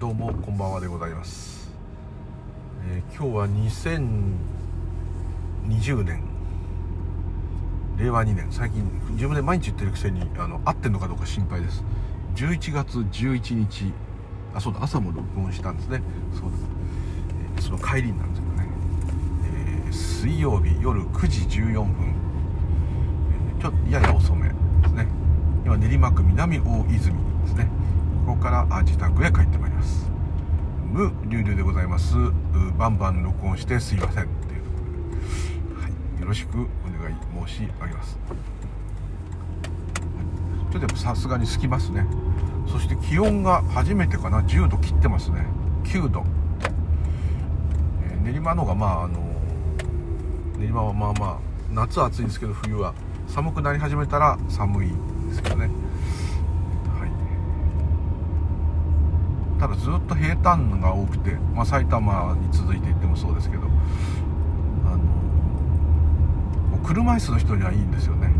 どうもこんばんはでございます、えー今日は2020年。令和2年。最近自分で毎日言ってるくせにあの合ってんのかどうか心配です。11月11日。あそうだ朝も録音したんですね。そうだ、えーその帰りになんですけどね、えー水曜日夜9時14分、えーちょっとやや遅めですね。今練馬区南大泉。からあ自宅へ帰ってまいります。無流々でございます。バンバン録音してすいません。っていうところで、はい、よろしくお願い申し上げます。ちょっとやっぱさすがに空きますね。そして気温が初めてかな。10度切ってますね。9度、えー練馬の方がまああの練馬はまあまあ夏は暑いんですけど冬は寒くなり始めたら寒いですけどね。はいただずっと平坦が多くて、まあ、埼玉に続いていってもそうですけどあのもう車椅子の人にはいいんですよね。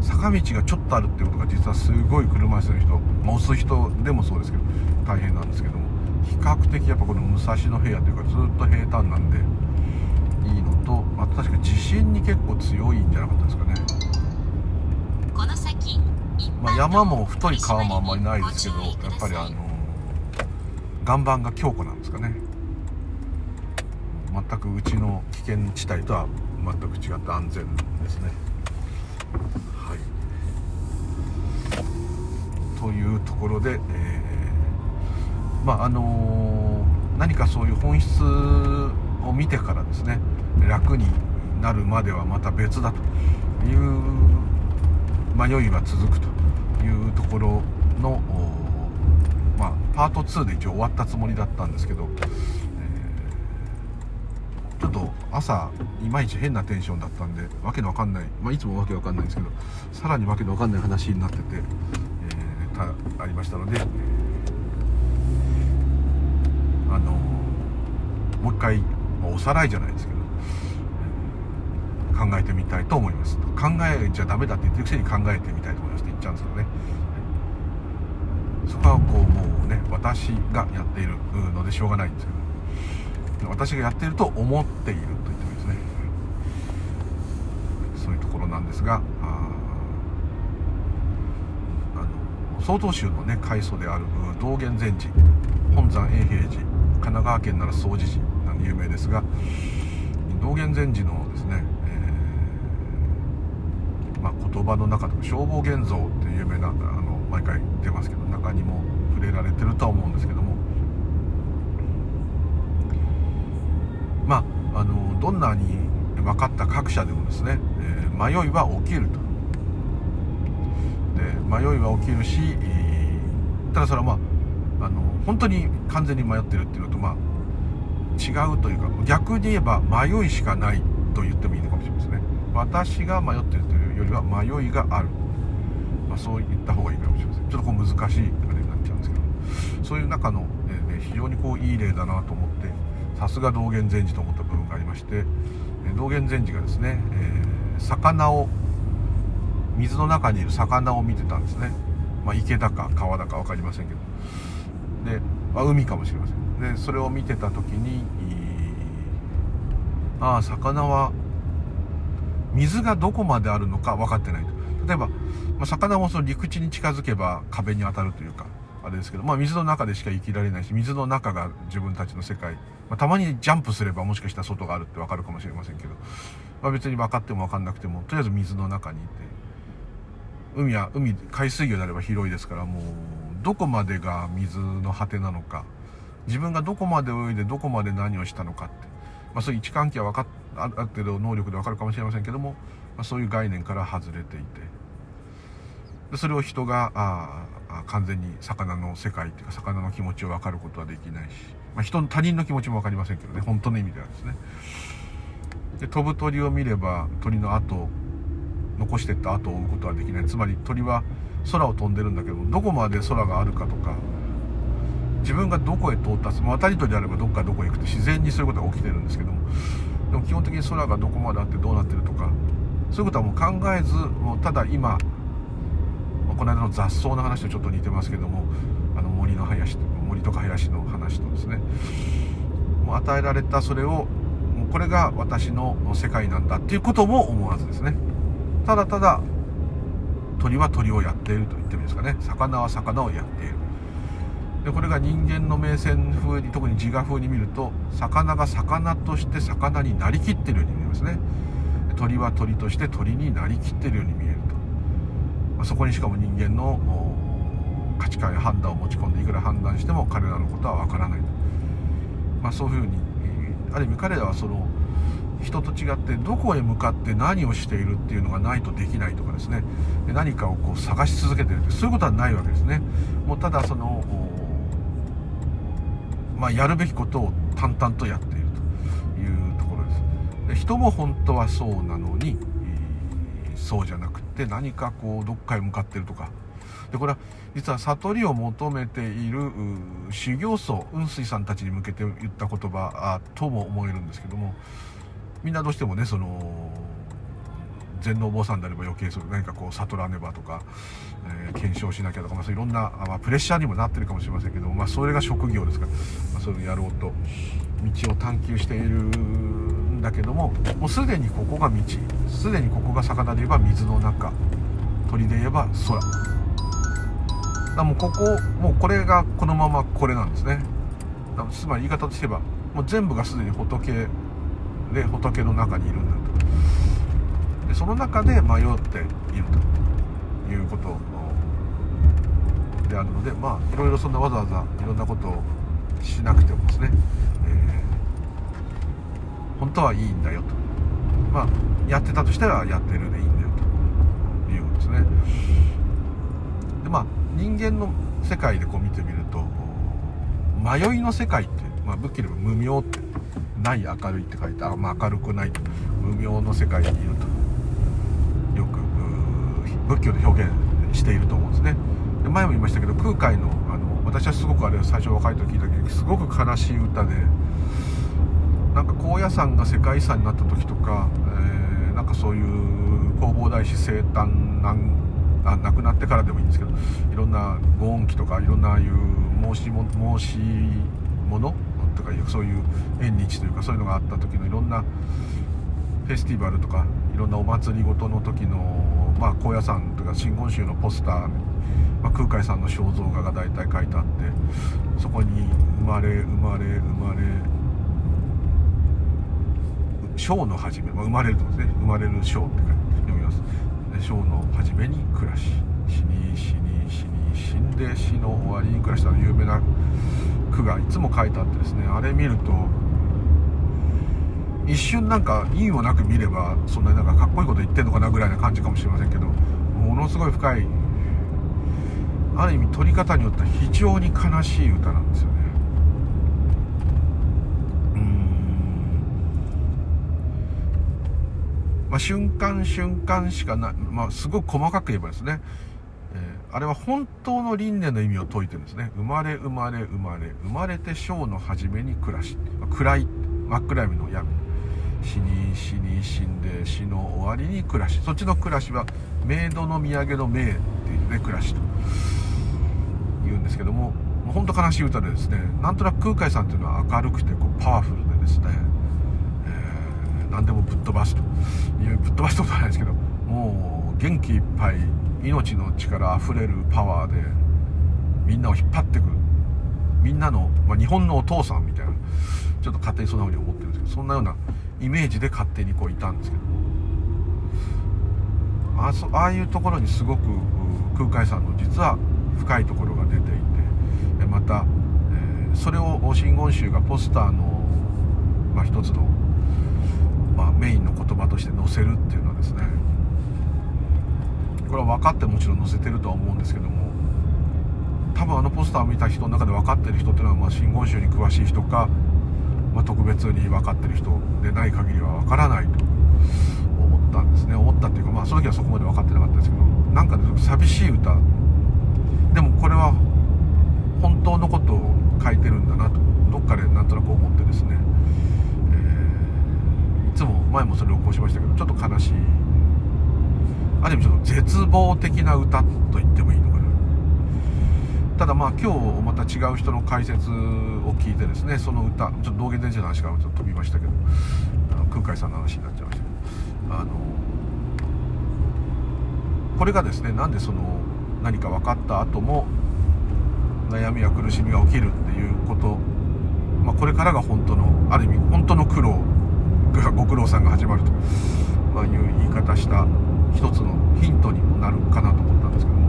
坂道がちょっとあるっていうことが実はすごい車椅子の人、まあ、押す人でもそうですけど大変なんですけども比較的やっぱこの武蔵野平野というかずっと平坦なんでいいのとあと確か地震に結構強いんじゃなかったですかね。この先まあ、山も太い川もあんまりないですけどやっぱりあの岩盤が強固なんですかね。全くうちの危険地帯とは全く違って安全ですね。はい。というところで、えーまああの何かそういう本質を見てからですね楽になるまではまた別だという迷いは続くというところの、パート2で一応終わったつもりだったんですけど、えーちょっと朝いまいち変なテンションだったんでわけのわかんない、まあ、いつもわけわかんないんですけどさらにわけのわかんない話になってて、えーありましたので、あのもう一回、まあおさらいじゃないですけど考えてみたいと思います。考えちゃダメだって言ってるくせに考えてみたいと思いますって言っちゃうんですけどね。はこうもうね私がやっているのでしょうがないんですけど私がやっていると思っていると言ってもいいですね。そういうところなんですがああの曹洞宗のね開祖である道元禅師本山永平寺神奈川県なら総持寺なんで有名ですが道元禅師のですね、えーまあ、言葉の中でも消防現像っていう有名なあの毎回出ますけど中にも触れられてるとは思うんですけども。まああのどんなに分かった各社でもですね、えー迷いは起きると。で迷いは起きるし、えーただそれはまああの本当に完全に迷ってるっていうのとまあ違うというか逆に言えば迷いしかないと言ってもいいのかもしれませんね。私が迷ってるというよりは迷いがある、まあ、そう言った方がいいかもしれません。ちょっとこう難しいあれになっちゃうんですけど。そういう中の、えーね非常にこういい例だなと思ってさすが道元禅師と思った部分がありまして道元禅師がですね、えー魚を水の中にいる魚を見てたんですね、まあ、池だか川だか分かりませんけど。で、まあ、海かもしれません。でそれを見てた時にああ魚は水がどこまであるのか分かってないと。例えば、まあ、魚もその陸地に近づけば壁に当たるというかあれですけど、まあ、水の中でしか生きられないし水の中が自分たちの世界、まあ、たまにジャンプすればもしかしたら外があるって分かるかもしれませんけど、まあ、別に分かっても分かんなくてもとりあえず水の中にいて海は海海水魚であれば広いですからもうどこまでが水の果てなのか自分がどこまで泳いでどこまで何をしたのかって、まあ、そういう位置関係は分かっある程度能力で分かるかもしれませんけども、まあ、そういう概念から外れていて。それを人があ完全に魚の世界っていうか魚の気持ちを分かることはできないし、まあ、人の他人の気持ちも分かりませんけどね本当の意味ではですね。で飛ぶ鳥を見れば鳥の後残してった後を追うことはできない。つまり鳥は空を飛んでるんだけどどこまで空があるかとか自分がどこへ到達、まあ、渡り鳥であればどっかどこへ行くと自然にそういうことが起きてるんですけどもでも基本的に空がどこまであってどうなってるとかそういうことはもう考えずもうただ今、この間の雑草の話とちょっと似てますけどもあの森の林森とか林の話とですね。もう与えられたそれをもうこれが私の世界なんだっていうことも思わずですね。ただただ鳥は鳥をやっていると言ってもいいですかね。魚は魚をやっている。でこれが人間の名線風に特に自我風に見ると魚が魚として魚になりきってるように見えますね。鳥は鳥として鳥になりきってるように見えると、そこにしかも人間の価値観や判断を持ち込んでいくら判断しても彼らのことはわからないと、まあ、そういうふうにある意味彼らはその人と違ってどこへ向かって何をしているっていうのがないとできないとかですね。何かをこう探し続けてるってそういうことはないわけですね。もうただそのまあ、やるべきことを淡々とやっているというところです。で人も本当はそうなのに、そうじゃなくてて何かこうどっかへ向かってるとか。でこれは実は悟りを求めている修行僧雲水さんたちに向けて言った言葉とも思えるんですけどもみんなどうしてもねその全能坊さんであれば余計それ何かこう悟らねばとか、えー、検証しなきゃとか、まあ、そういろんな、まあ、プレッシャーにもなってるかもしれませんけど、まあ、それが職業ですから、まあ、そういうのやろうと道を探求しているだけどももうすでにここが道。すでにここが魚で言えば水の中。鳥で言えば空。だもうここもうこれがこのままこれなんですね。つまり言い方としてはもう全部がすでに仏で仏の中にいるんだと。でその中で迷っていると。いうことであるのでまあいろいろそんなわざわざいろんなことをしなくてもですね、本当はいいんだよと。まあやってたとしたらやってるでいいんだよということですね。でまあ人間の世界でこう見てみると迷いの世界って、まあ、仏教でも無明ってない明るいって書いてあ、まあ、明るくないと。無明の世界にいるとよく仏教で表現していると思うんですね。で前も言いましたけど空海のあの私はすごくあれ最初若い時聞いた時すごく悲しい歌でなんか高野山が世界遺産になった時とか、えー、なんかそういう弘法大師生誕なんあ亡くなってからでもいいんですけどいろんなご恩期とかいろんなああいう申しも申し物とかいうそういう縁日というかそういうのがあった時のいろんなフェスティバルとかいろんなお祭りごとの時の、まあ、高野山というか真言宗のポスター、まあ、空海さんの肖像画が大体書いてあってそこに「生まれ生まれ生まれ」章の始め、まあ、生まれるとですね生まれる章って読みます。章の初めに暮らし死に死に死に死んで死の終わりに暮らした有名な句がいつも書いてあってですねあれ見ると一瞬なんか意味もなく見ればそんなになんかかっこいいこと言ってんのかなぐらいな感じかもしれませんけどものすごい深いある意味取り方によっては非常に悲しい歌なんですよねまあ、瞬間瞬間しかない、まあ、すごく細かく言えばですね、えー、あれは本当の輪廻の意味を説いてるんですね。生まれ生まれ生まれ、生まれて生の初めに暮らし、まあ、暗い、真っ暗闇の闇。死に死に死んで死の終わりに暮らし。そっちの暮らしは、冥土の土産の冥っていうね、暮らしと言うんですけども、もう本当悲しい歌でですね、なんとなく空海さんっていうのは明るくてこうパワフルでですね、何でもぶっ飛ばすというぶっ飛ばすことはないですけどもう元気いっぱい命の力あふれるパワーでみんなを引っ張ってくる。みんなの、まあ、日本のお父さんみたいなちょっと勝手にそんな風に思ってるんですけどそんなようなイメージで勝手にこういたんですけど。あそああいうところにすごく空海さんの実は深いところが出ていてまた、えー、それを真言宗がポスターの、まあ、一つのまあ、メインの言葉として載せるっていうのはですねこれは分かってもちろん載せてるとは思うんですけども多分あのポスターを見た人の中で分かってる人っていうのは、まあ、真言宗に詳しい人か、まあ、特別に分かってる人でない限りは分からないと思ったんですね。思ったっていうかまあその時はそこまで分かってなかったですけどなんか、ね、寂しい歌。でもこれは本当のことを書いてるんだなとどっかでなんとなく思ってですね前もそれをこしましたけどちょっと悲しい。ある意味ちょっと絶望的な歌と言ってもいいのかな。ただまあ今日また違う人の解説を聞いてですねその歌ちょっと道元伝説の話からちょっと飛びましたけどあの空海さんの話になっちゃいましたけどあのこれがですねなんでその何か分かった後も悩みや苦しみが起きるっていうこと、まあ、これからが本当のある意味本当の苦労ご苦労さんが始まると、まあ、いう言い方した一つのヒントにもなるかなと思ったんですけども、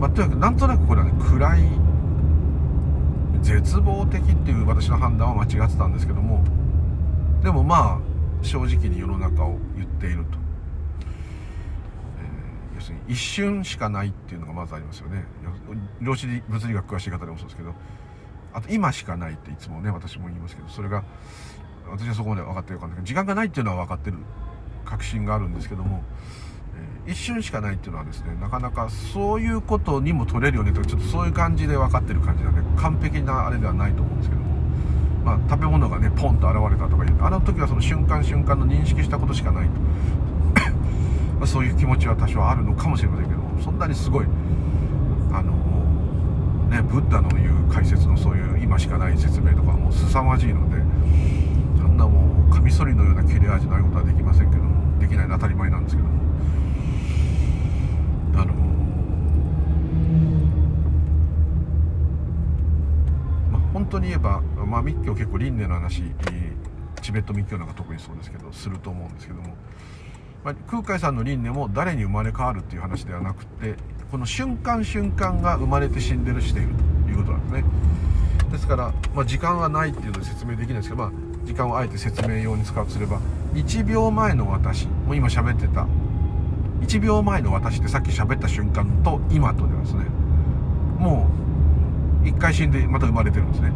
まあ、とにかくなんとなくこれはね暗い絶望的っていう私の判断は間違ってたんですけども。でもまあ正直に世の中を言っていると、えー要するに一瞬しかないっていうのがまずありますよね。量子物理学詳しい方でもそうですけど。あと今しかないっていつもね私も言いますけどそれが私はそこまで分かってるかんないけど時間がないっていうのは分かってる確信があるんですけども、えー一瞬しかないっていうのはですねなかなかそういうことにも取れるよねとかちょっとそういう感じで分かってる感じなんで完璧なあれではないと思うんですけどもまあ食べ物がねポンと現れたとかいうあの時はその瞬間瞬間の認識したことしかないと。まそういう気持ちは多少あるのかもしれませんけどもそんなにすごいねブッダの言う解説のそういう今しかない説明とかもう凄まじいのでそんなもうカミソリのような切れ味のあることはできませんけどもできないのは当たり前なんですけども。あのまあ本当に言えば、まあ、密教結構輪廻の話チベット密教なんか特にそうですけどすると思うんですけども、まあ、空海さんの輪廻も誰に生まれ変わるっていう話ではなくてこの瞬間瞬間が生まれて死んでるしているということなんですね。ですから、まあ、時間はないっていうので説明できないですけど、まあ、時間をあえて説明用に使うとすれば1秒前の私もう今喋ってた。1秒前の私ってさっき喋った瞬間と今とではですね。もう一回死んでまた生まれてるんですね。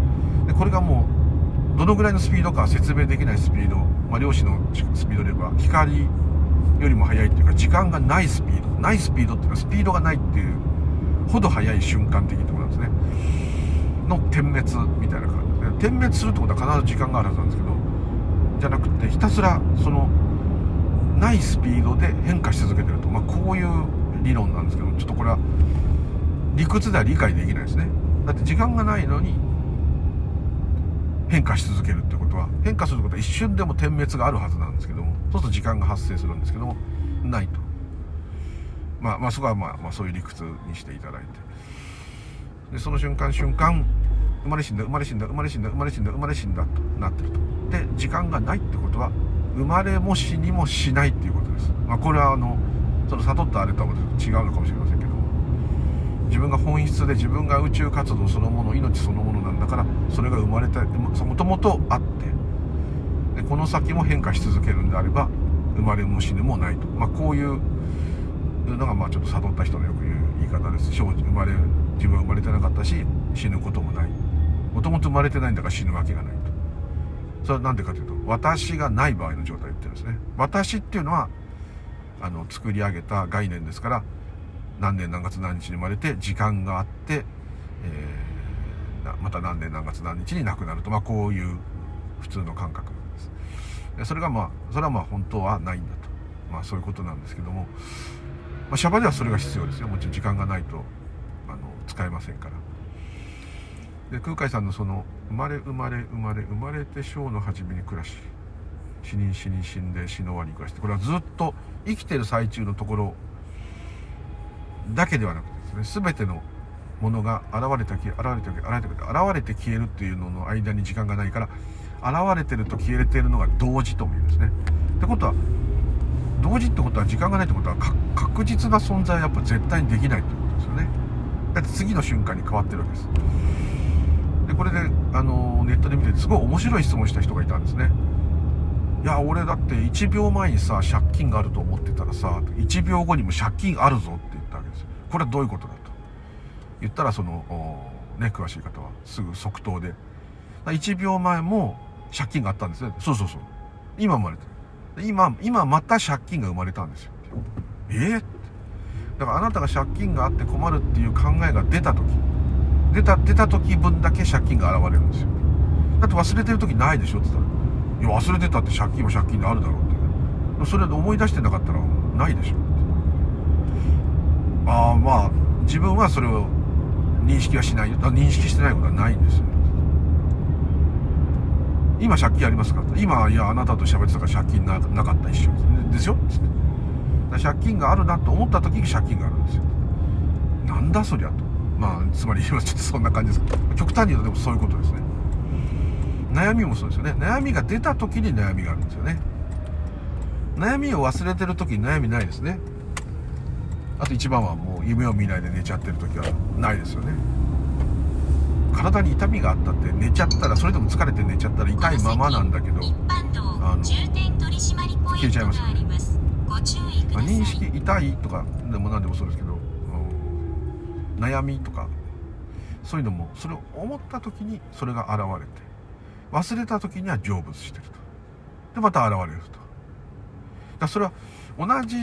でこれがもうどのぐらいのスピードか説明できないスピード、まあ、量子のスピードで言えば光よりも速いっていうか時間がないスピードないスピードっていうのはスピードがないっていうほど速い瞬間的ってことなんですね。の点滅みたいな感じ。で点滅するってことは必ず時間があるはずなんですけどじゃなくてひたすらそのないスピードで変化し続けてると、まあ、こういう理論なんですけどちょっとこれは理屈では理解できないですね。だって時間がないのに変化し続けるってことは変化することは一瞬でも点滅があるはずなんですけどもそうすると時間が発生するんですけどもないと。まあまあそこはまあ、まあ、そういう理屈にしていただいて。でその瞬間瞬間生まれ死んだ生まれ死んだ生まれ死んだ生まれ死んだ生まれ死んだとなってると。で時間がないってことは生まれも死にもしないっていうことです、まあ、これはあのその悟ったあれとは違うのかもしれませんけども。自分が本質で自分が宇宙活動そのもの命そのものなんだからそれが生まれたもともとあってでこの先も変化し続けるんであれば生まれも死ぬもないと、まあ、こういうのがまあちょっと悟った人のよく言う言い方です。生まれ自分は生まれてなかったし死ぬこともない。もともと生まれてないんだから死ぬわけがないと。それは何でかというと私がない場合の状態言ってるんですね。私っていうのはあの作り上げた概念ですから何年何月何日に生まれて時間があって、えーまた何年何月何日に亡くなると。まあこういう普通の感覚。それがまあそれはまあ本当はないんだと。まあそういうことなんですけども、まあ、シャバではそれが必要ですよ。もちろん時間がないとあの使えませんから。で空海さんのその生まれ生まれ生まれ生まれて生の初めに暮らし死人死に死んで死の終わりに暮らしてこれはずっと生きてる最中のところだけではなくてですね全てのものが現れた消え現れた消え現れた消え現れて消えるっていうのの間に時間がないから現れてると消えてるのが同時とも言うんですね。ってことは同時ってことは時間がないってことは確実な存在はやっぱ絶対にできないってことですよね。だって次の瞬間に変わってるわけです。でこれであのネットで見てすごい面白い質問した人がいたんですね。いや俺だって1秒前にさ借金があると思ってたらさ1秒後にも借金あるぞって言ったわけです。これはどういうことだと。言ったらそのね詳しい方はすぐ即答で。1秒前も借金があったんですねそうそうそう。今生まれて。る今今また借金が生まれたんですよ。えー、ってだからあなたが借金があって困るっていう考えが出た時。出た出た時分だけ借金が現れるんですよ。だって忘れてる時ないでしょって言ったら。いや忘れてたって借金は借金であるだろうって。それで思い出してなかったらないでしょああまあ自分はそれを認識はしない。認識してないことはないんですよ今借金ありますか？今いやあなたと喋ってたから借金ななかった一緒。ですよ。つって借金があるなと思った時に借金があるんですよ。なんだそりゃと。まあつまり今ちょっとそんな感じですけど。極端に言うとでもそういうことですね。悩みもそうですよね。悩みが出た時に悩みがあるんですよね。悩みを忘れてる時に悩みないですね。あと一番はもう夢を見ないで寝ちゃってる時はないですよね。体に痛みがあったって寝ちゃったらそれでも疲れて寝ちゃったら痛いままなんだけどあの重点取締ポイントがあります。ご注意くまあ認識痛いとかでも何でもそうですけど、うん悩みとかそういうのもそれを思った時にそれが現れて忘れた時には成仏してると。でまた現れると。だそれは同じ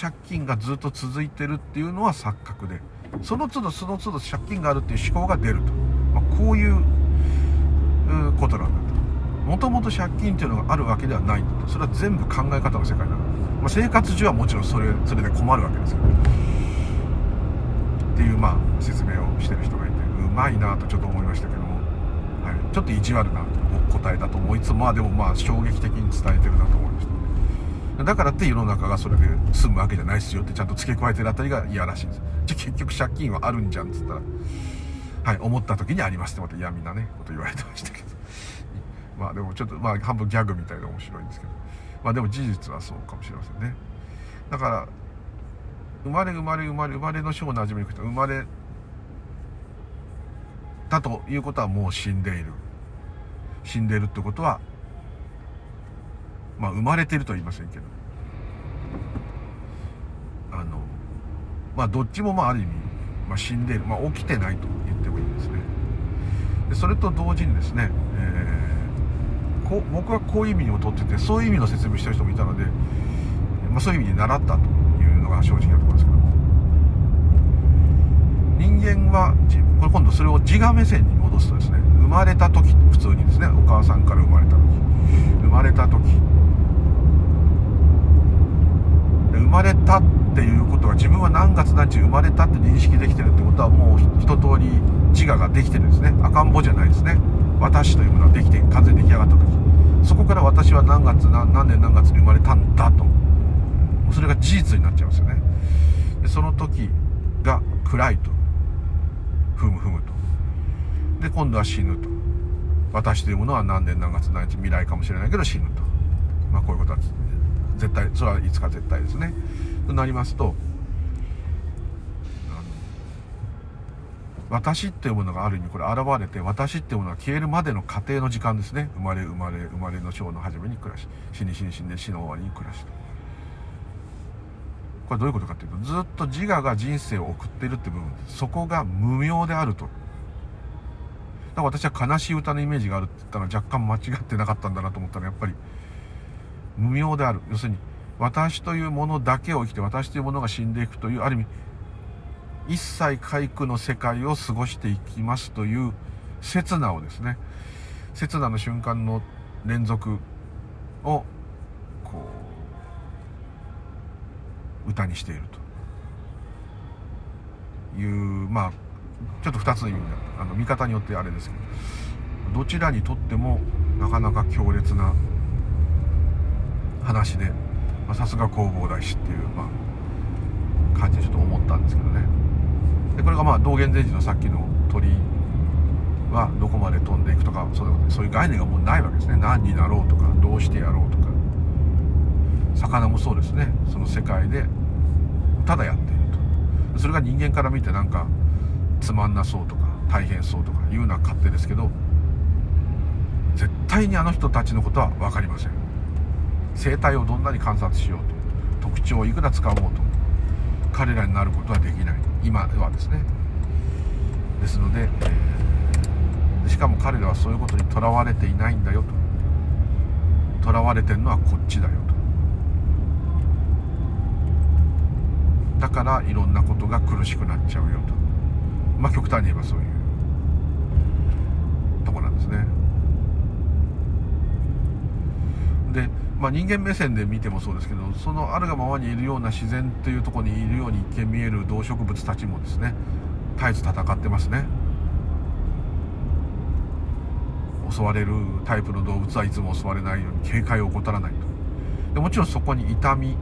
借金がずっと続いてるっていうのは錯覚でその都度その都度借金があるっていう思考が出ると、まあ、こういうことなんだと。もともと借金っていうのがあるわけではないんだと。それは全部考え方の世界なの、まあ、生活上はもちろんそれそれで困るわけですけどっていうまあ説明をしてる人がいて。うまいなとちょっと思いましたけども、はい、ちょっと意地悪な答えだと思いつつまあでもまあ衝撃的に伝えてるなと思いました。だからって世の中がそれで済むわけじゃないですよってちゃんと付け加えてるあたりが嫌らしいんです。じゃ結局借金はあるんじゃんっつったらはい思った時にありますってまた嫌味なねこと言われてましたけど。まあでもちょっとまあ半分ギャグみたいで面白いんですけど。まあでも事実はそうかもしれませんね。だから生まれ生まれ生まれ生まれの章の始めに生まれたということはもう死んでいる。死んでいるってことはまあ生まれてるとは言いませんけど。あのまあどっちもまあある意味、まあ、死んでいる、まあ、起きてないと言ってもいいんですね。でそれと同時にですね、えーこ僕はこういう意味にもとっててそういう意味の説明してる人もいたので、まあ、そういう意味に習ったというのが正直なところですけども。人間はこれ今度それを自我目線に戻すとですね生まれた時普通にですねお母さんから生まれた時生まれた時生まれたっていうことは自分は何月何日生まれたって認識できてるってことはもう一通り自我ができてるんですね。赤ん坊じゃないですね。私というものができて完全に出来上がった時。そこから私は何月何年何月に生まれたんだと。それが事実になっちゃいますよね。でその時が暗いと。ふむふむと。で今度は死ぬと。私というものは何年何月何日未来かもしれないけど死ぬと。まあこういうことは絶対それはいつか絶対ですね。となりますと私っていうものがある意味これ現れて私っていうものが消えるまでの過程の時間ですね。生まれ生まれ生まれの章の初めに暮らし死に死に死んで死の終わりに暮らしとこれどういうことかっていうとずっと自我が人生を送っているって部分そこが無明であると。だから私は悲しい歌のイメージがあるって言ったら若干間違ってなかったんだなと思ったらやっぱり無明である。要するに私というものだけを生きて私というものが死んでいくというある意味一切皆苦の世界を過ごしていきますという刹那をですね刹那の瞬間の連続をこう歌にしているというまあちょっと2つの意味があの見方によってあれですけどどちらにとってもなかなか強烈な話でまあさすが弘法大師っていう、まあ、感じでちょっと思ったんですけどね。でこれがまあ道元禅師のさっきの鳥はどこまで飛んでいくとかそういう概念がもうないわけですね。何になろうとかどうしてやろうとか。魚もそうですね。その世界でただやっていると。それが人間から見てなんかつまんなそうとか大変そうとかいうのは勝手ですけど絶対にあの人たちのことは分かりません。生態をどんなに観察しようと特徴をいくら掴もうと彼らになることはできない。今はですね。ですので、えーしかも彼らはそういうことにとらわれていないんだよと。とらわれてるのはこっちだよと。だからいろんなことが苦しくなっちゃうよと。まあ極端に言えばそういうとこなんですね。で、まあ、人間目線で見てもそうですけどそのあるがままにいるような自然というところにいるように一見見える動植物たちもですね絶えず戦ってますね。襲われるタイプの動物はいつも襲われないように警戒を怠らないと。でもちろんそこに痛み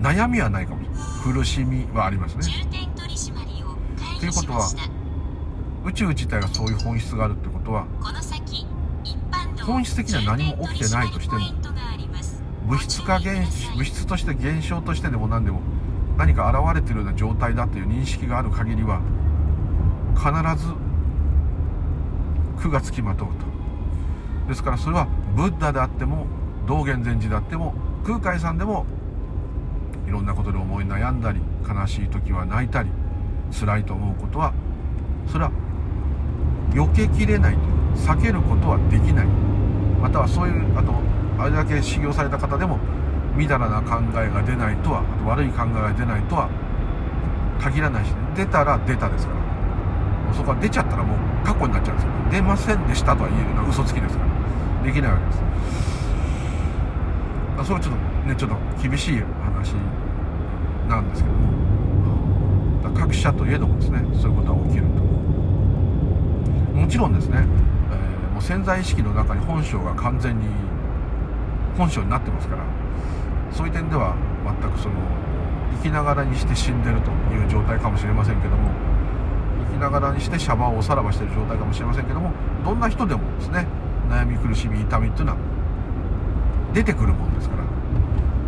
悩みはないかもしれない。苦しみはありますね。ということは宇宙自体がそういう本質があるってことは本質的には何も起きてないとしても物質化現物質として現象としてでも何でも何か現れてるような状態だという認識がある限りは必ず苦がつきまとうと。ですからそれはブッダであっても道元禅師であっても空海さんでもいろんなことで思い悩んだり悲しい時は泣いたり辛いと思うことはそれは避けきれないと避けることはできない。またはそういうあとあれだけ修行された方でもみだらな考えが出ないとはあと悪い考えが出ないとは限らないし、出たら出たですから。もうそこは出ちゃったらもう過去になっちゃうんですよ。出ませんでしたとは言えるのは嘘つきですから。できないわけです。あそれはちょっとねちょっと厳しい話なんですけども。各社といえどもですねそういうことが起きると。もちろんですね、えーもう潜在意識の中に本性が完全に本性になってますからそういう点では全くその生きながらにして死んでるという状態かもしれませんけども生きながらにしてシャバをおさらばしてる状態かもしれませんけどもどんな人でもですね悩み苦しみ痛みっていうのは出てくるもんですから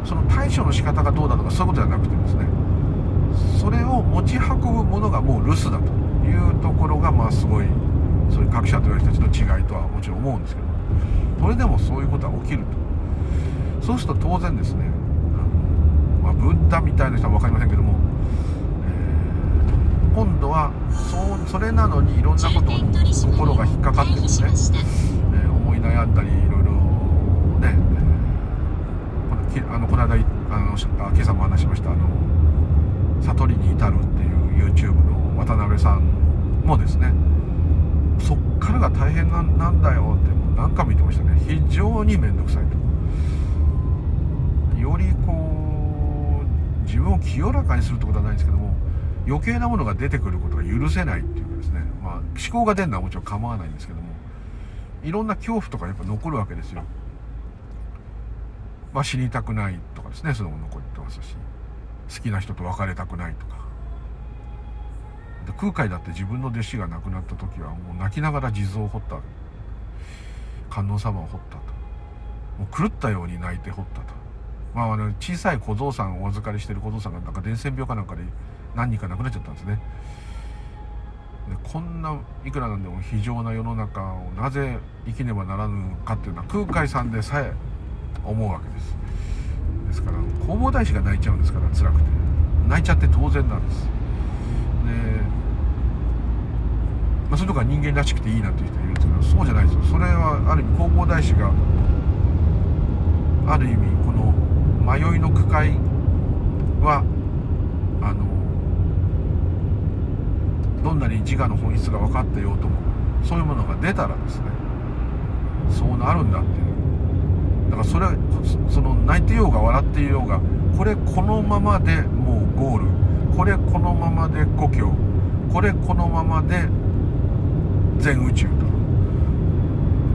その対処の仕方がどうだとかそういうことじゃなくてですねそれを持ち運ぶものがもう留守だというところがまあすごいそういう各社という人たちの違いとはもちろん思うんですけどそれでもそういうことは起きると。そうすると当然ですね、まあ、ブッダみたいな人は分かりませんけども、えー今度はそうそれなのにいろんなことに心が引っかかってですね、えー思い悩んだりいろいろね、えーこのあのこの間あのあ今朝も話しましたあの悟りに至るっていう YouTube の渡辺さんもですねそっからが大変なんだよって何回も言ってましたね。非常に面倒くさい。よりこう自分を清らかにするってことはないんですけども余計なものが出てくることが許せないっていうかですね、まあ、思考が出るのはもちろん構わないんですけどもいろんな恐怖とかやっぱ残るわけですよ。まあ死にたくないとかですねそれも残ってますし好きな人と別れたくないとか。で空海だって自分の弟子が亡くなった時はもう泣きながら地蔵を掘った観音様を掘ったと。もう狂ったように泣いて掘ったと。まああの小さい小僧さんをお預かりしてる小僧さんがなんか伝染病かなんかで何人か亡くなっちゃったんですね。でこんないくらなんでも非常な世の中をなぜ生きねばならぬかっていうのは空海さんでさえ思うわけです。ですから弘法大師が泣いちゃうんですから辛くて。泣いちゃって当然なんです。で、まあ、そういうとこは人間らしくていいなっていう人いるんですけどそうじゃないですよ。それはある意味弘法大師がある意味この迷いの区会はあのどんなに自我の本質が分かってようともそういうものが出たらですねそうなるんだっていう。だからそれはその泣いてようが笑っていようがこれこのままでもうゴール。これこのままで故郷。これこのままで全宇宙と。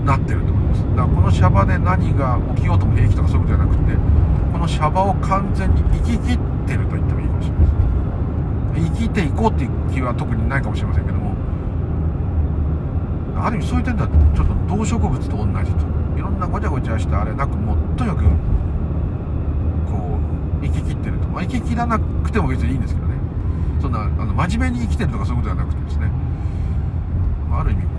なってると思います。だからこのシャバで何が起きようとも平気とかそういうことじゃなくてこのシャバを完全に生き切ってると言ってもいいかもしれない。です生きていこうっていう気は特にないかもしれませんけども。ある意味そういう点ではちょっと動植物と同じと。いろんなごちゃごちゃしたあれなくもうとにかくこう生き切ってると、まあ、生き切らなくても別にいいんですけどね。そんなあの真面目に生きてるとかそういうことではなくてですね。ある意味こ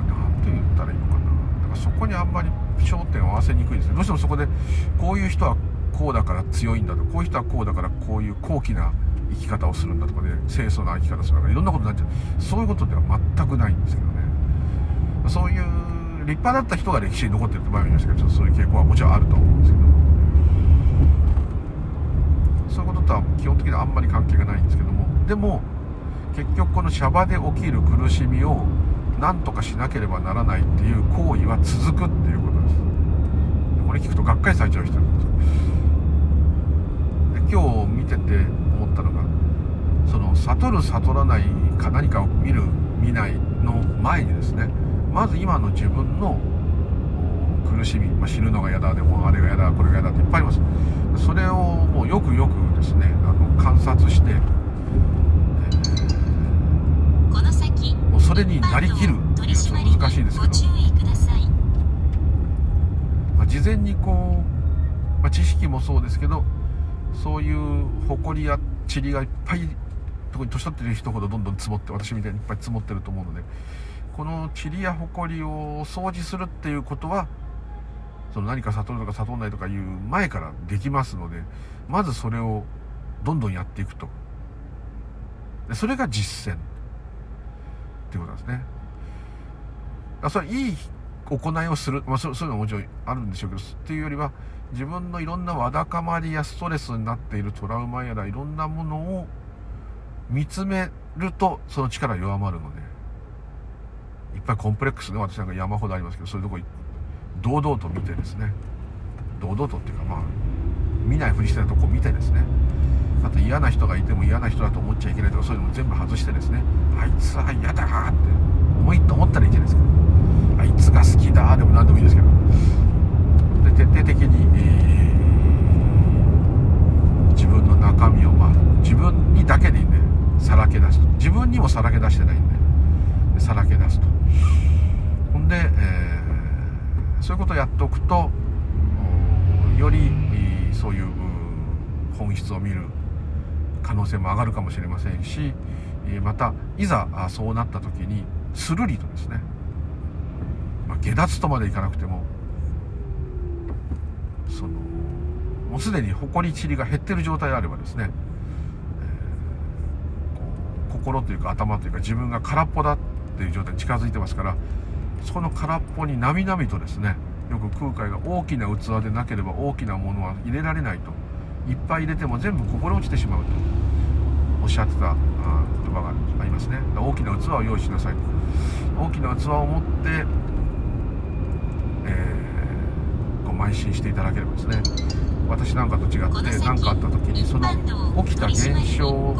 う何て言ったらいいのかな。だからそこにあんまり焦点を合わせにくいですね。どうしてもそこでこういう人はこうだから強いんだと。こういう人はこうだからこういう高貴な生き方をするんだとかね。清楚な生き方するとか。いろんなことになっちゃう。そういうことでは全くないんですけどね。そういう立派だった人が歴史に残ってるって前も言いましたけどちょっとそういう傾向はもちろんあると思うんですけど。そういうこととは基本的にはあんまり関係がないんですけども。でも結局このシャバで起きる苦しみを何とかしなければならないっていう行為は続くっていうことです。これ聞くとがっかりされちゃう人なんですで今日見てて思ったのがその悟る悟らないか何かを見る見ないの前にですねまず今の自分の苦しみ、まあ、死ぬのが嫌だでもあれが嫌だこれが嫌だっていっぱいあります。それをもうよくよくですねあの観察して、えー、この先もうそれになりきるっていうちょっと難しいですけど。まあ、事前にこう、まあ、知識もそうですけどそういう埃や塵がいっぱい特に年取ってる人ほどどんどん積もって私みたいにいっぱい積もってると思うのでこの塵や埃を掃除するっていうことはその何か悟るとか悟らないとかいう前からできますのでまずそれをどんどんやっていくと。でそれが実践っていうことなんですね。あそれいい行いをする、まあ、そそういうのももちろんあるんでしょうけどっていうよりは自分のいろんなわだかまりやストレスになっているトラウマやらいろんなものを見つめるとその力弱まるのでいっぱいコンプレックスね私なんか山ほどありますけどそういうとこ堂々と見てですね。堂々とっていうかまあ見ないふりしてたとこ見てですね。あと嫌な人がいても嫌な人だと思っちゃいけないとかそういうのも全部外してですね。あいつは嫌だーって思いと思ったらいいじゃないですか。あいつが好きだでも何でもいいですけど。で徹底的に、えー自分の中身をまあ自分にだけでいいんでさらけ出すと。自分にもさらけ出してないんででさらけ出すと。ほんで、えーそういうことをやっておくとよりそういう本質を見る可能性も上がるかもしれませんしえまたいざそうなった時にスルリとですね、まあ、下脱とまでいかなくてもそのもうすでに埃塵が減ってる状態であればですね、えー心というか頭というか自分が空っぽだっていう状態に近づいてますからその空っぽになみなみとですねよく空海が大きな器でなければ大きなものは入れられないといっぱい入れても全部こぼれ落ちてしまうとおっしゃってた言葉がありますね。大きな器を用意しなさいと。大きな器を持って、えー邁進していただければですね私なんかと違って何かあった時にその起きた現象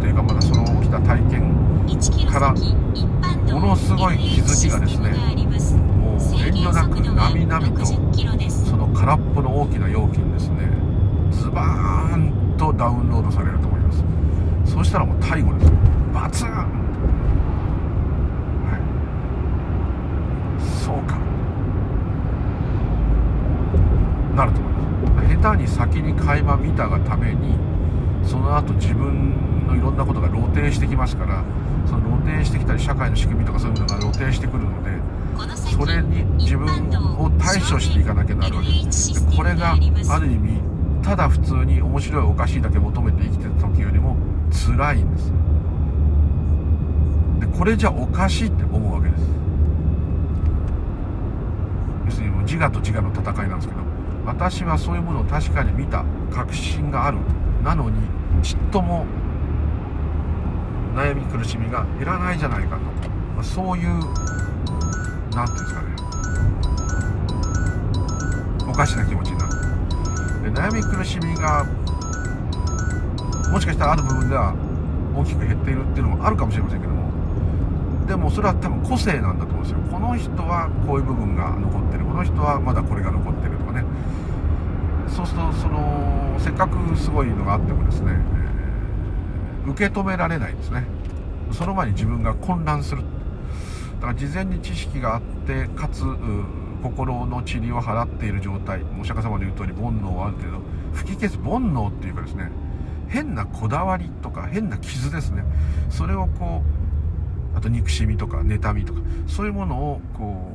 とい。うかまだその起きた体験1キロからものすごい気づきがですねもう遠慮なくなみなみと60キロです。その空っぽの大きな容器にですねズバーンとダウンロードされると思います。そうしたらもう最後です。バツンはいそうかなると思います。下手に先に垣間見たがためにその後自分のいろんなことが露呈してきますからその露呈してきたり社会の仕組みとかそういうのが露呈してくるのでそれに自分を対処していかなきゃなるわけです。でこれがある意味ただ普通に面白いおかしいだけ求めて生きてた時よりも辛いんです。でこれじゃおかしいって思うわけです。要するにもう自我と自我の戦いなんですけど私はそういうものを確かに見た確信がある。なのにちっとも悩み苦しみが減らないじゃないかと、まあそういうなんていうんですかね。おかしな気持ちになる。で悩み苦しみがもしかしたらある部分では大きく減っているっていうのもあるかもしれませんけども。でもそれは多分個性なんだと思うんですよ。この人はこういう部分が残ってる。この人はまだこれが残ってる。すとそのせっかくすごいのがあってもですね、えー受け止められないんですね。その前に自分が混乱する。だから事前に知識があってかつ心の塵を払っている状態。お釈迦様の言う通り煩悩はある程度吹き消す煩悩っていうかですね変なこだわりとか変な傷ですね。それをこうあと憎しみとか妬みとかそういうものをこ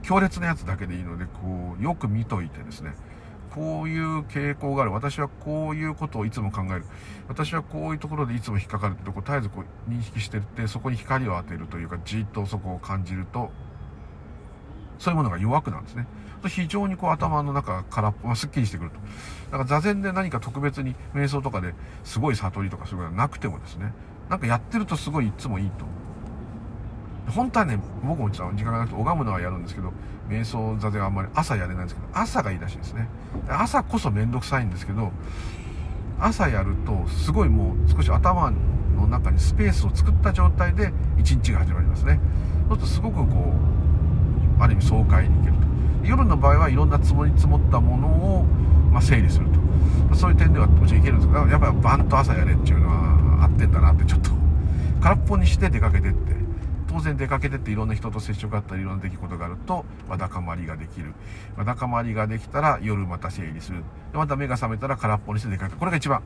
う強烈なやつだけでいいのでこうよく見といてですねこういう傾向がある。私はこういうことをいつも考える。私はこういうところでいつも引っかかるってとこ絶えずこう認識してってそこに光を当てるというかじっとそこを感じるとそういうものが弱くなるんですね。非常にこう頭の中が空っぽ、まあ、すっきりしてくると。だから座禅で何か特別に瞑想とかですごい悟りとかそういうことがなくてもですねなんかやってるとすごいいつもいいと本当はね僕もちょっと時間がなくて拝むのはやるんですけど瞑想座禅はあんまり朝やれないんですけど朝がいいらしいですね。朝こそ面倒くさいんですけど朝やるとすごいもう少し頭の中にスペースを作った状態で一日が始まりますね。そうするとすごくこうある意味爽快にいけると。夜の場合はいろんな積もり積もったものを、まあ、整理すると。そういう点ではもちろんいけるんですけどやっぱりバンと朝やれっていうのは合ってんだなってちょっと空っぽにして出かけてって。当然出かけてっていろんな人と接触があったりいろんな出来事があるとわだかまりができる。わだかまりができたら夜また整理する。でまた目が覚めたら空っぽにして出かける。これが一番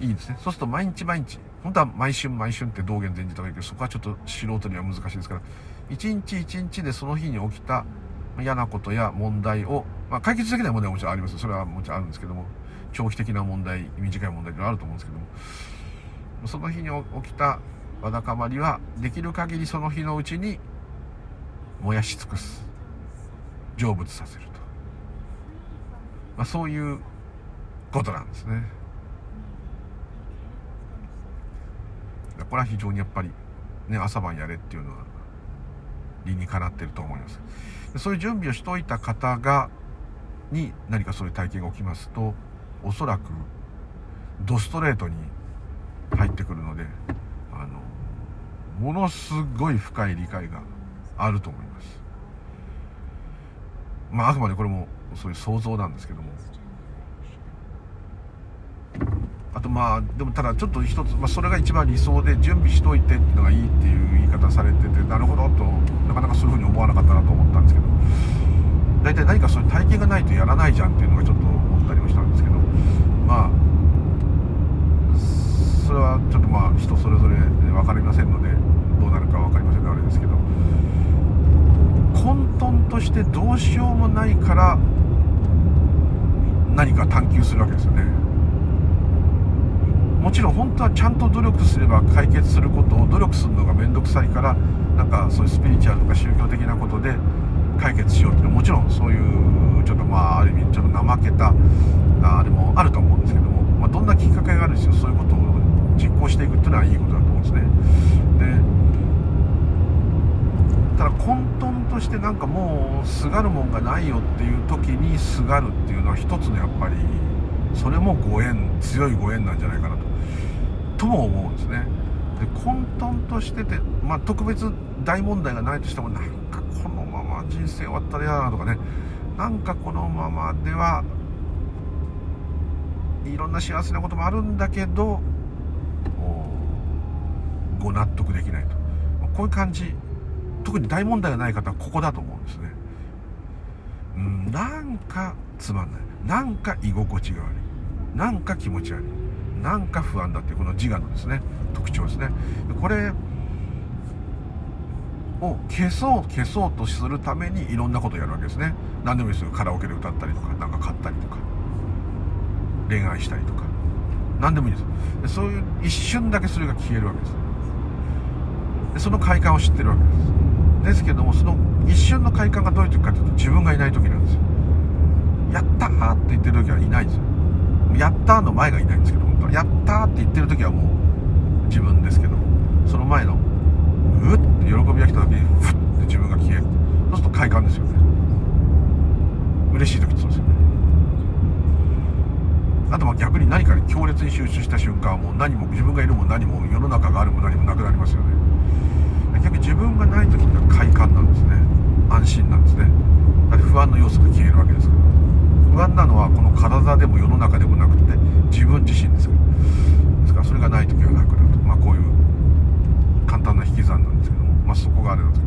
いいですね。そうすると毎日毎日本当は毎春毎春って道元禅師とか言うけどそこはちょっと素人には難しいですから。一日一日でその日に起きた嫌なことや問題を、まあ、解決できない問題はもちろんあります。それはもちろんあるんですけども。長期的な問題短い問題ってあると思うんですけども。その日に起きたわだかまりはできる限りその日のうちに燃やし尽くす。成仏させると、まあ、そういうことなんですね。これは非常にやっぱりね朝晩やれっていうのは理にかなってると思います。そういう準備をしといた方がに何かそういう体験が起きますとおそらくドストレートに入ってくるのでものすごい深い理解があると思います。まああくまでこれもそういう想像なんですけども。あとまあでもただちょっと一つ、まあ、それが一番理想で準備しといてっていうのがいいっていう言い方されててなるほどとなかなかそういうふうに思わなかったなと思ったんですけど。大体何かそういう体験がないとやらないじゃんっていうのがちょっと思ったりもしたんですけど。まあそれはちょっとまあ人それぞれ分かりませんのでどうなるか分かりませんのであれですけど混沌としてどうしようもないから何か探求するわけですよねもちろん本当はちゃんと努力すれば解決することを努力するのが面倒くさいからなんかそういうスピリチュアルとか宗教的なことで解決しようっていうのはもちろんそういうちょっとまあある意味ちょっと怠けたあれもあると思うんですけども、まあ、どんなきっかけがあるんですよそういうことを実行していくっていうのはいいことだと思うんですねでただ混沌としてなんかもうすがるもんがないよっていう時にすがるっていうのは一つのやっぱりそれもご縁強いご縁なんじゃないかなと。とも思うんですね。で混沌としてて、まあ、特別大問題がないとしてもなんかこのまま人生終わったら嫌だなとかね。なんかこのままではいろんな幸せなこともあるんだけどご納得できないと。こういう感じ特に大問題がない方はここだと思うんですね。うんなんかつまんない。なんか居心地が悪い。なんか気持ち悪い。なんか不安だっていうこの自我のですね特徴ですね。これを消そう消そうとするためにいろんなことをやるわけですね。何でもいいですよ。カラオケで歌ったりとか何か買ったりとか恋愛したりとか。何でもいいです。そういう一瞬だけそれが消えるわけです。でその快感を知ってるわけです。ですけどもその一瞬の快感がどういう時かというと自分がいない時なんですよ。やったーって言ってる時はいないんですよ。やったーの前がいないんですけど本当はやったーって言ってる時はもう自分ですけどその前のうって喜びが来た時にふって自分が消える。そうすると快感ですよね。嬉しい時ってそうですよね。あとは逆に何かに強烈に集中した瞬間はもう何も自分がいるも何も世の中があるも何もなくなりますよね。逆に自分がない時って快感なんですね。安心なんですね。だって不安の要素が消えるわけですから。不安なのはこの体でも世の中でもなくて自分自身ですからですからそれがない時はなくなると。まあこういう簡単な引き算なんですけども。まあそこがあれなんですけ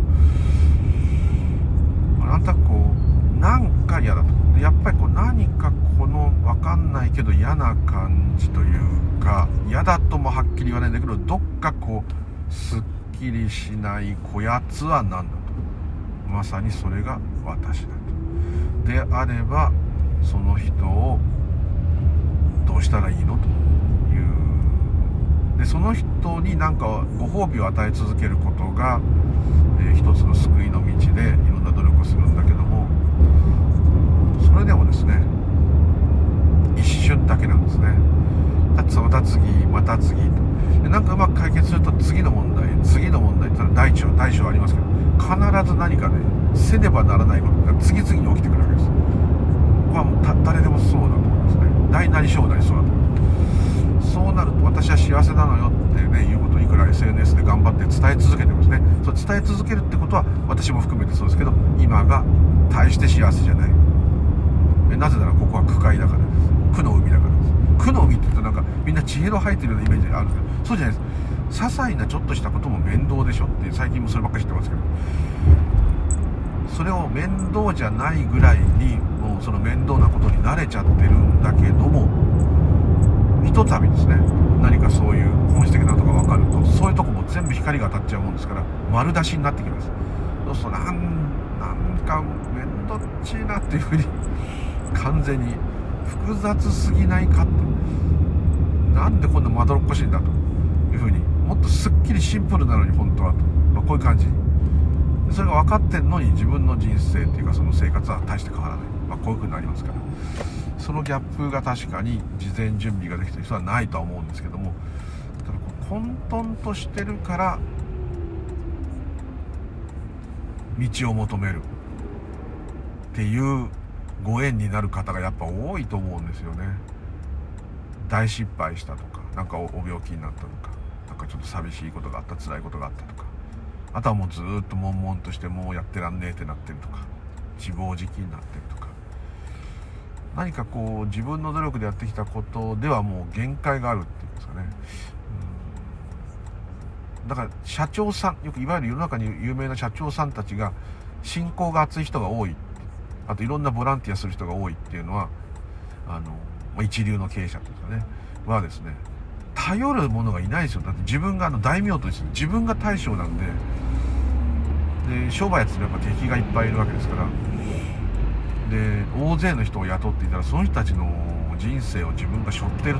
ど。なんとなくこうなんか嫌だと。やっぱりこう何かこの分かんないけど嫌な感じというか嫌だともはっきり言わないんだけどどっかこうすっきりしないこやつは何だと。まさにそれが私だと。であればその人をどうしたらいいのという。でその人になんかご褒美を与え続けることが、えー、一つの救いの道でいろんな努力をするんだけどもそれでもですね一瞬だけなんですね。たつまた次また次と。でなんかうまく解決すると次の問題次の問題ってのは大小大小ありますけど必ず何かねせねばならないことが次々に起きてくるわけですこれはもう誰でもそうだと思いますね大なり小なりそうだと思いますそうなると私は幸せなのよってねいうことをいくら SNS で頑張って伝え続けてますねそう伝え続けるってことは私も含めてそうですけど今が大して幸せじゃないなぜならここは苦海だからです苦の海だからです苦の海って言うとなんかみんな千尋生えてるようなイメージがあるんですけどそうじゃないです。些細なちょっとしたことも面倒でしょって最近もそればっかり知ってますけど。それを面倒じゃないぐらいにもうその面倒なことに慣れちゃってるんだけどもひとたびですね何かそういう本質的なことが分かるとそういうとこも全部光が当たっちゃうもんですから丸出しになってきます。そうするとなんなんか面倒っちいなっていうふうに完全に複雑すぎないかって。なんでこんなまどろっこしいんだというふうにもっとすっきりシンプルなのに本当はと、まあ、こういう感じ。それが分かってんのに自分の人生っていうかその生活は大して変わらない、まあ、こういうふうになりますから。そのギャップが確かに事前準備ができてる人はないとは思うんですけども。ただこう混沌としてるから道を求める。っていうご縁になる方がやっぱ多いと思うんですよね。大失敗したとか何かお病気になったとか。かちょっと寂しいことがあった辛いことがあったとか。あとはもうずっと悶々としてもうやってらんねえってなってるとか。自暴自棄になってるとか。何かこう自分の努力でやってきたことではもう限界があるっていうんですかね。だから社長さんよくいわゆる世の中に有名な社長さんたちが信仰が厚い人が多いあといろんなボランティアする人が多いっていうのはあの一流の経営者というかね。はですね。頼る者がいないですよ。だって自分があの大名とですね自分が大将なんで。で商売やっててやっぱ敵がいっぱいいるわけですから。で大勢の人を雇っていたらその人たちの人生を自分が背負ってると、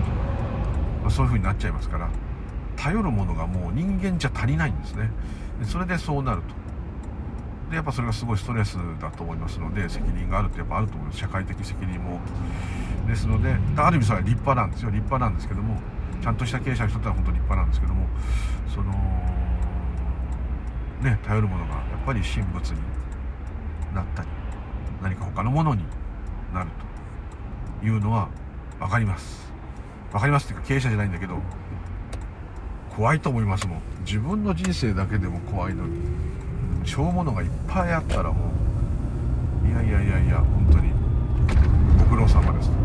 まあ、そういう風になっちゃいますから。頼るものがもう人間じゃ足りないんですね。でそれでそうなると。でやっぱそれがすごいストレスだと思いますので責任があるってやっぱあると思います。社会的責任も。ですのである意味それは立派なんですよ。立派なんですけども。ちゃんとした経営者の人ってのは本当に立派なんですけどもそのね頼るものがやっぱり神仏になったり何か他のものになるというのは分かります。分かりますっていうか経営者じゃないんだけど怖いと思いますもん。自分の人生だけでも怖いのにしょうものがいっぱいあったらもういやいやいやいや本当にご苦労様ですと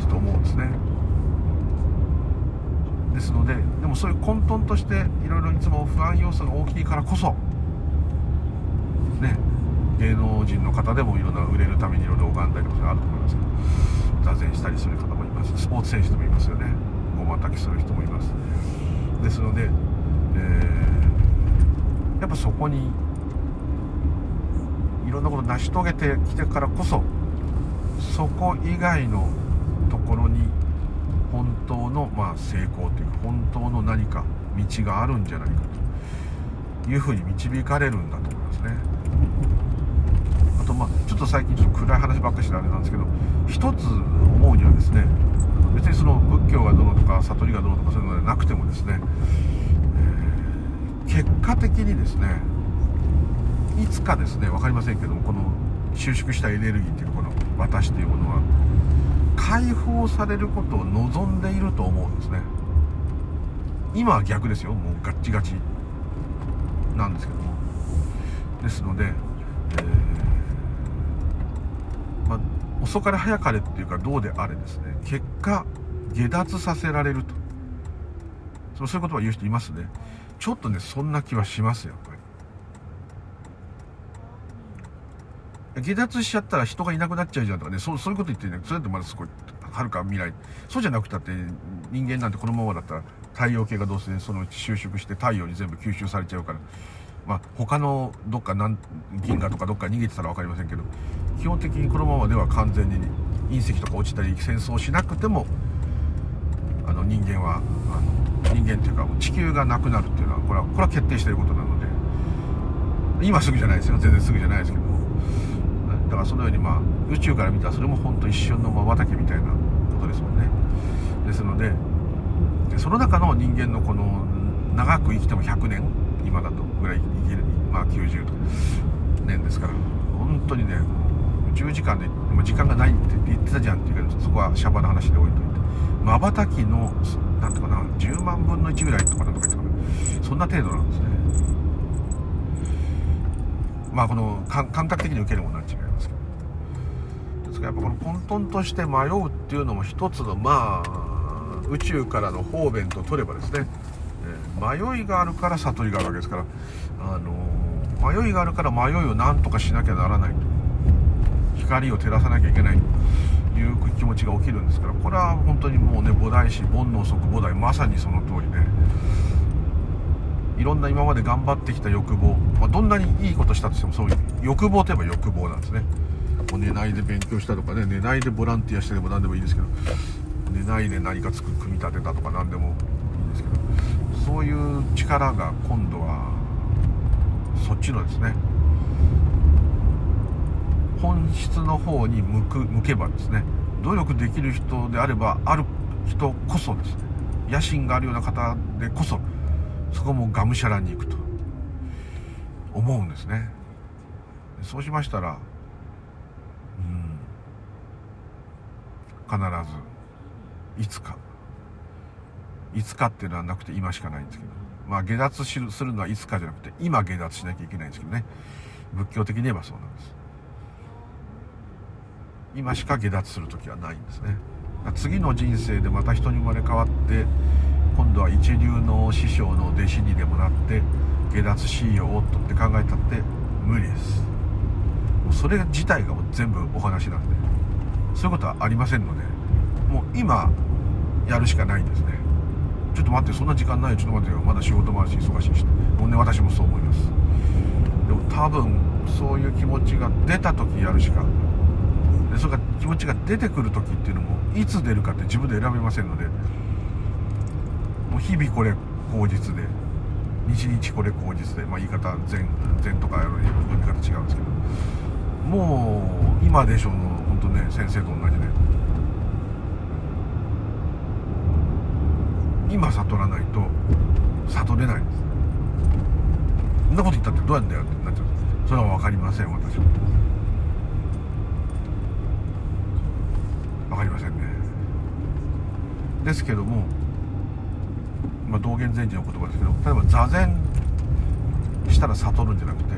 ちょっと思うんですねですのででもそういう混沌としていろいろいつも不安要素が大きいからこそね芸能人の方でもいろんな売れるためにいろいろ拝んだりとかあると思いますけど座禅したりする方もいます。スポーツ選手でもいますよね。ごまたきする人もいます。ですので、えー、やっぱそこにいろんなこと成し遂げてきてからこそそこ以外のところに本当の、まあ、成功というか本当の何か道があるんじゃないかというふうに導かれるんだと思いますね。あとまあちょっと最近ちょっと暗い話ばっかりしてあれなんですけど一つ思うにはですね別にその仏教がどうのとか悟りがどうのとかそういうのでなくてもですね、えー、結果的にですねいつかですね分かりませんけどもこの収縮したエネルギーっていうこの私というものは解放されることを望んでいると思うんですね。今は逆ですよ。もうガッチガチ。なんですけども。ですので、えー、まあ、遅かれ早かれっていうかどうであれですね。結果下脱させられると。そうそういうことは言う人いますね。ちょっとねそんな気はしますやっぱり。下脱しちゃったら人がいなくなっちゃうじゃんとかね。そうそういうこと言ってねそれってまだすごいはるか未来。そうじゃなくたって人間なんてこのままだったら太陽系がどうせそのうち収縮して太陽に全部吸収されちゃうから。まあ他のどっかなん銀河とかどっか逃げてたら分かりませんけど基本的にこのままでは完全に隕石とか落ちたり戦争しなくてもあの人間はあの人間っていうか地球がなくなるっていうのはこれはこれは決定してることなので今すぐじゃないですよ。全然すぐじゃないですけど。だからそのようにまあ宇宙から見たらそれも本当一瞬のまばたきみたいなことですもんね。ですのでその中の人間のこの長く生きても100年？今だとぐらい生きるまあ90年ですから。本当にね10時間で時間がないって言ってたじゃんっていうけどそこはシャバな話で置いといて。まばたきのなんとかな10万分の1ぐらいとかなんとか言ってたかなそんな程度なんですね。まあこの感覚的に受けるものは違いますけど。ですからやっぱこの混沌として迷うっていうのも一つのまあ宇宙からの方便と取ればですね、えー迷いがあるから悟りがあるわけですから、あのー迷いがあるから迷いを何とかしなきゃならないと。光を照らさなきゃいけないという気持ちが起きるんですからこれは本当にもうね菩提心煩悩即菩提まさにその通りでいろんな今まで頑張ってきた欲望、まあ、どんなにいいことしたとしてもそういう欲望といえば欲望なんですね。もう寝ないで勉強したとかね寝ないでボランティアしてでも何でもいいですけど寝ないで何か作組み立てたとか何でもいいんですけどそういう力が今度はそっちのですね。本質の方に向く向けばですね。努力できる人であればある人こそですね。野心があるような方でこそそこもがむしゃらに行くと思うんですね。そうしましたらうん必ずいつか。いつかっていうのはなくて今しかないんですけど。まあ下脱するのはいつかじゃなくて今下脱しなきゃいけないんですけどね。仏教的に言えばそうなんです。今しか下脱する時はないんですね。次の人生でまた人に生まれ変わって今度は一流の師匠の弟子にでもなって下脱しようとって考えたって無理です。もうそれ自体がもう全部お話なんで。そういうことはありませんので。もう今やるしかないですね。ちょっと待ってそんな時間ない。ちょっと待ってよ。まだ仕事もあるし忙しいし。もうね私もそう思います。でも多分そういう気持ちが出た時やるしか。でそれが気持ちが出てくる時っていうのもいつ出るかって自分で選べませんので。もう日々これ口実で。日々これ口実で。まあ言い方禅禅とかやる読み方違うんですけど。もう今でしょうの本当ね先生と同じで今悟らないと悟れないんです。そんなこと言ったってどうやんだよってなっちゃう。それは分かりません私は分かりませんね。ですけどもまあ道元禅師の言葉ですけど例えば座禅したら悟るんじゃなくて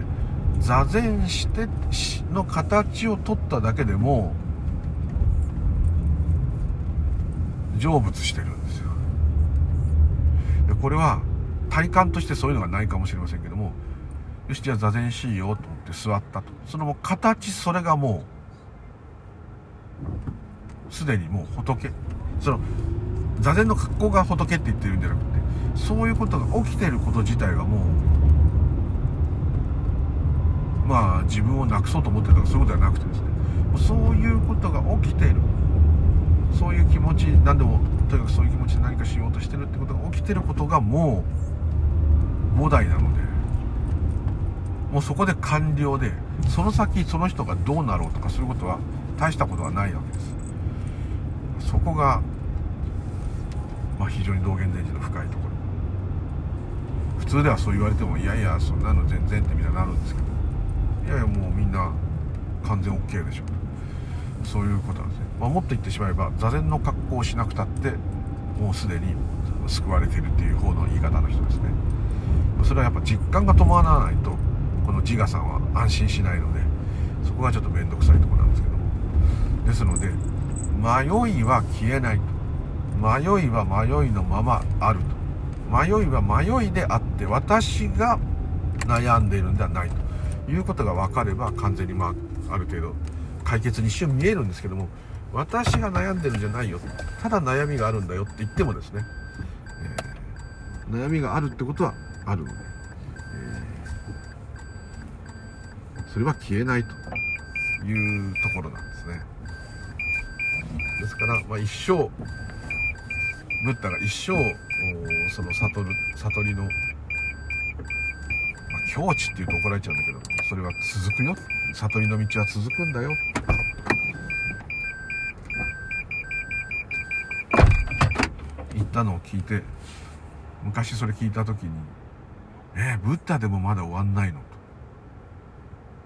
座禅してしの形を取っただけでも成仏してる。これは体感としてそういうのがないかもしれませんけどもよしじゃあ座禅しいよと思って座ったと。そのもう形それがもうすでにもう仏その座禅の格好が仏って言ってるんじゃなくてそういうことが起きてること自体がもうまあ自分をなくそうと思ってるとかそういうことではなくてですねそういうことが起きている。そういう気持ち何でもとにかくそういう気持ちで何かしようとしてるってことが起きてることがもう菩提なのでもうそこで完了でその先その人がどうなろうとかそういうことは大したことはないわけです。そこが、まあ、非常に道元禅師の深いところ。普通ではそう言われてもいやいやそんなの全然ってみんななるんですけど。いやいやもうみんな完全 OK でしょ。そういうことなんですね、まあ、もっと言ってしまえば座禅の格好をしなくたってもうすでに救われてるっていう方の言い方の人ですね。それはやっぱ実感が伴わないとこの自我さんは安心しないのでそこがちょっと面倒くさいとこなんですけど。もですので迷いは消えない迷いは迷いのままあると。迷いは迷いであって私が悩んでいるんではないと。いうことが分かれば完全にまあある程度解決に一瞬見えるんですけども私が悩んでるんじゃないよ。ただ悩みがあるんだよって言ってもですね、えー、悩みがあるってことはあるので、えー、それは消えないというところなんですね。ですから、まあ、一生ブッダが一生その悟る悟りの、まあ、境地っていうと怒られちゃうんだけどそれは続くよ。悟りの道は続くんだよ言ったのを聞いて昔それ聞いた時に「えー、ブッダでもまだ終わんないの?」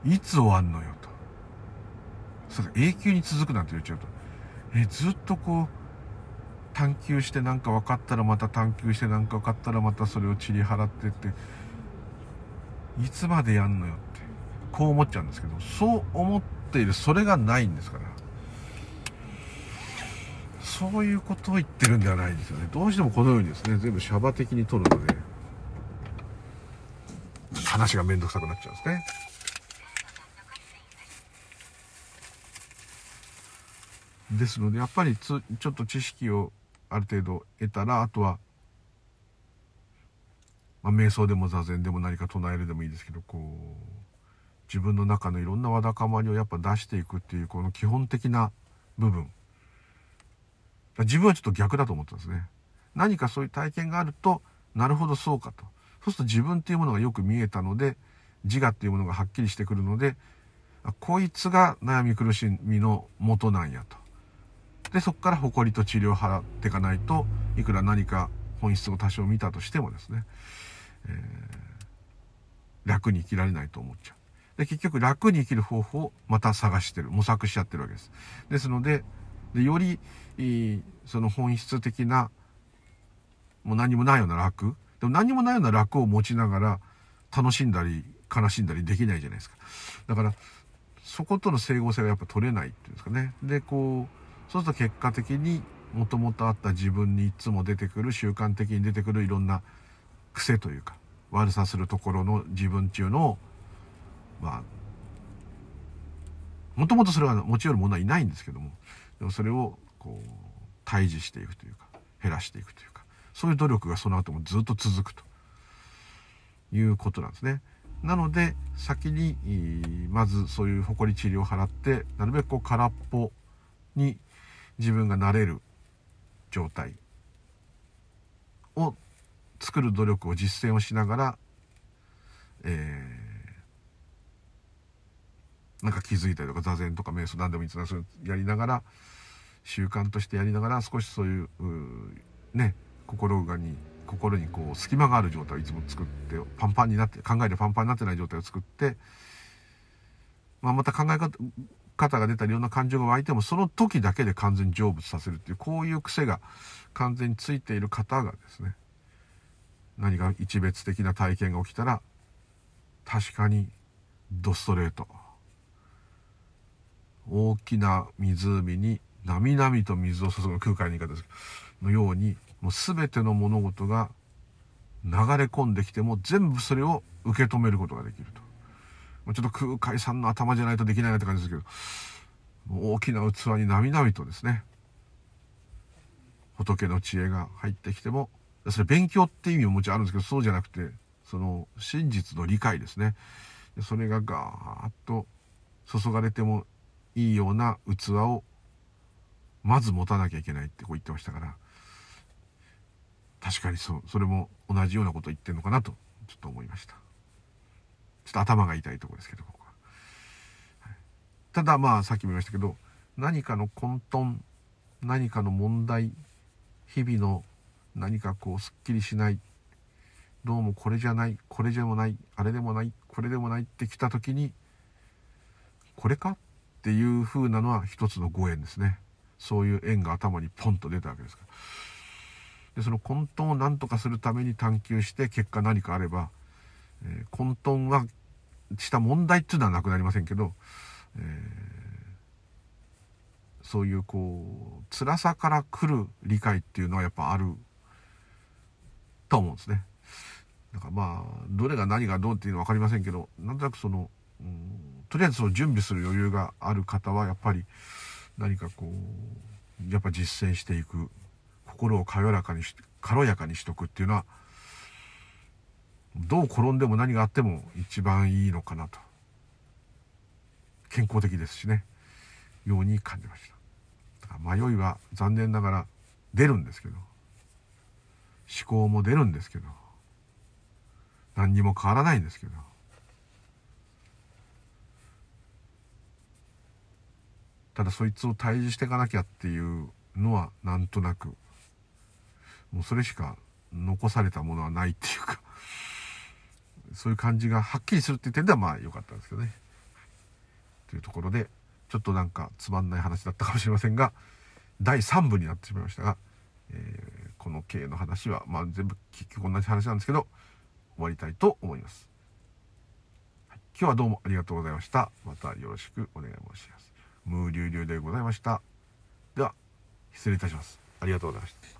と「いつ終わんのよ?」と。それ永久に続くなんて言っちゃうとえー、ずっとこう探求して何か分かったらまた探求して何か分かったらまたそれを散り払ってっていつまでやんのよ？ってこう思っちゃうんですけどそう思っているそれがないんですから。そういうことを言ってるんではないんですよね。どうしてもこのようにですね全部シャバ的に取るので話が面倒くさくなっちゃうんですね。ですのでやっぱりつちょっと知識をある程度得たらあとは、まあ、瞑想でも座禅でも何か唱えるでもいいですけどこう自分の中のいろんなわだかまりをやっぱ出していくっていうこの基本的な部分。自分はちょっと逆だと思ったんですね。何かそういう体験があるとなるほどそうかと。そうすると自分っていうものがよく見えたので自我っていうものがはっきりしてくるのでこいつが悩み苦しみの元なんやと。でそこから誇りと治療を払っていかないといくら何か本質を多少見たとしてもですね、えー、楽に生きられないと思っちゃう。で結局楽に生きる方法をまた探してる。模索しちゃってるわけです。ですのででよりその本質的なもう何もないような楽。でも何もないような楽を持ちながら楽しんだり悲しんだりできないじゃないですか。だからそことの整合性がやっぱ取れないっていうんですかね。でこうそうすると結果的にもともとあった自分にいつも出てくる習慣的に出てくるいろんな癖というか悪さするところの自分っていうのをまあもともとそれは持ち寄る者はいないんですけどもでもそれをこう退治していくというか減らしていくというかそういう努力がその後もずっと続くということなんですね。なので先にまずそういう誇り治療を払ってなるべくこう空っぽに自分がなれる状態を作る努力を実践をしながら、えー、なんか気づいたりとか座禅とか瞑想何でもいいですがやりながら習慣としてやりながら少しそういうね心がに心にこう隙間がある状態をいつも作ってパンパンになって考えでパンパンになってない状態を作って、まあ、また考え方方が出たりいろんな感情が湧いてもその時だけで完全に成仏させるっていうこういう癖が完全についている方がですね何か一別的な体験が起きたら確かにドストレート大きな湖になみなみと水を注ぐ空海の言い方ですのようにもう全ての物事が流れ込んできても全部それを受け止めることができると。ちょっと空海さんの頭じゃないとできないなって感じですけど、大きな器になみなみとですね、仏の知恵が入ってきても、それ勉強って意味ももちろんあるんですけど、そうじゃなくて、その真実の理解ですね。それがガーッと注がれてもいいような器をまず持たなきゃいけないってこう言ってましたから、確かにそう、それも同じようなこと言ってるのかなと、ちょっと思いました。ちょっと頭が痛いところですけど、ここは。はい、ただまあ、さっきも言いましたけど、何かの混沌、何かの問題、日々の何かこう、すっきりしない、どうもこれじゃない、これでもない、あれでもない、これでもないって来た時に、これかっていう風なのは一つのご縁ですね。そういう縁が頭にポンと出たわけですから。で、その混沌を何とかするために探求して結果何かあれば、えー、混沌はした問題っていうのはなくなりませんけど、えー、そういうこう辛さから来る理解っていうのはやっぱあると思うんですね。だからまあどれが何がどうっていうのは分かりませんけどなんとなくその、うん、とりあえずその準備する余裕がある方はやっぱり何かこうやっぱ実践していく心を軽やかにし軽やかにしとくっていうのはどう転んでも何があっても一番いいのかなと。健康的ですしね。ように感じました。迷いは残念ながら出るんですけど。思考も出るんですけど。何にも変わらないんですけど。ただそいつを退治していかなきゃっていうのはなんとなくもうそれしか残されたものはないっていうかそういう感じがはっきりするっていう点ではまあ良かったんですけどね。というところでちょっとなんかつまんない話だったかもしれませんが第3部になってしまいましたが、えーこの系の話は、まあ、全部結局同じ話なんですけど終わりたいと思います、今日はどうもありがとうございました。またよろしくお願い申します。ムーリュウリュウでございました。では失礼いたします。ありがとうございました。